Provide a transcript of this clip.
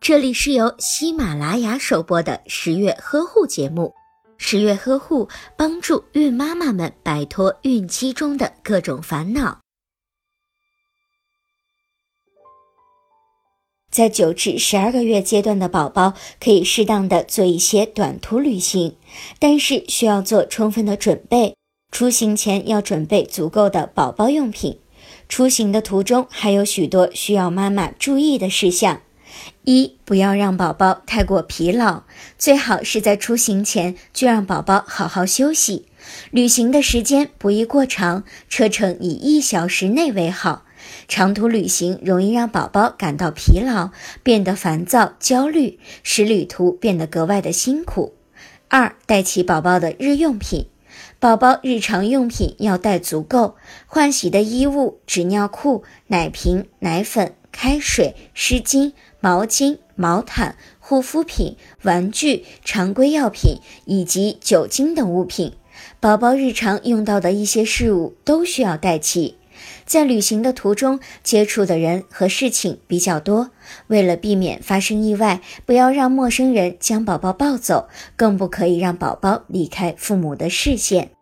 这里是由喜马拉雅首播的十月呵护节目。十月呵护帮助孕妈妈们摆脱孕期中的各种烦恼。在九至十二个月阶段的宝宝可以适当的做一些短途旅行，但是需要做充分的准备。出行前要准备足够的宝宝用品。出行的途中还有许多需要妈妈注意的事项：一、不要让宝宝太过疲劳，最好是在出行前就让宝宝好好休息。旅行的时间不宜过长，车程以一小时内为好。长途旅行容易让宝宝感到疲劳，变得烦躁、焦虑，使旅途变得格外的辛苦。二、带齐宝宝的日用品。宝宝日常用品要带足够，换洗的衣物、纸尿裤、奶瓶、奶粉、开水、湿巾、毛巾、毛毯、护肤品、玩具、常规药品以及酒精等物品。宝宝日常用到的一些事物都需要带齐。在旅行的途中，接触的人和事情比较多，为了避免发生意外，不要让陌生人将宝宝抱走，更不可以让宝宝离开父母的视线。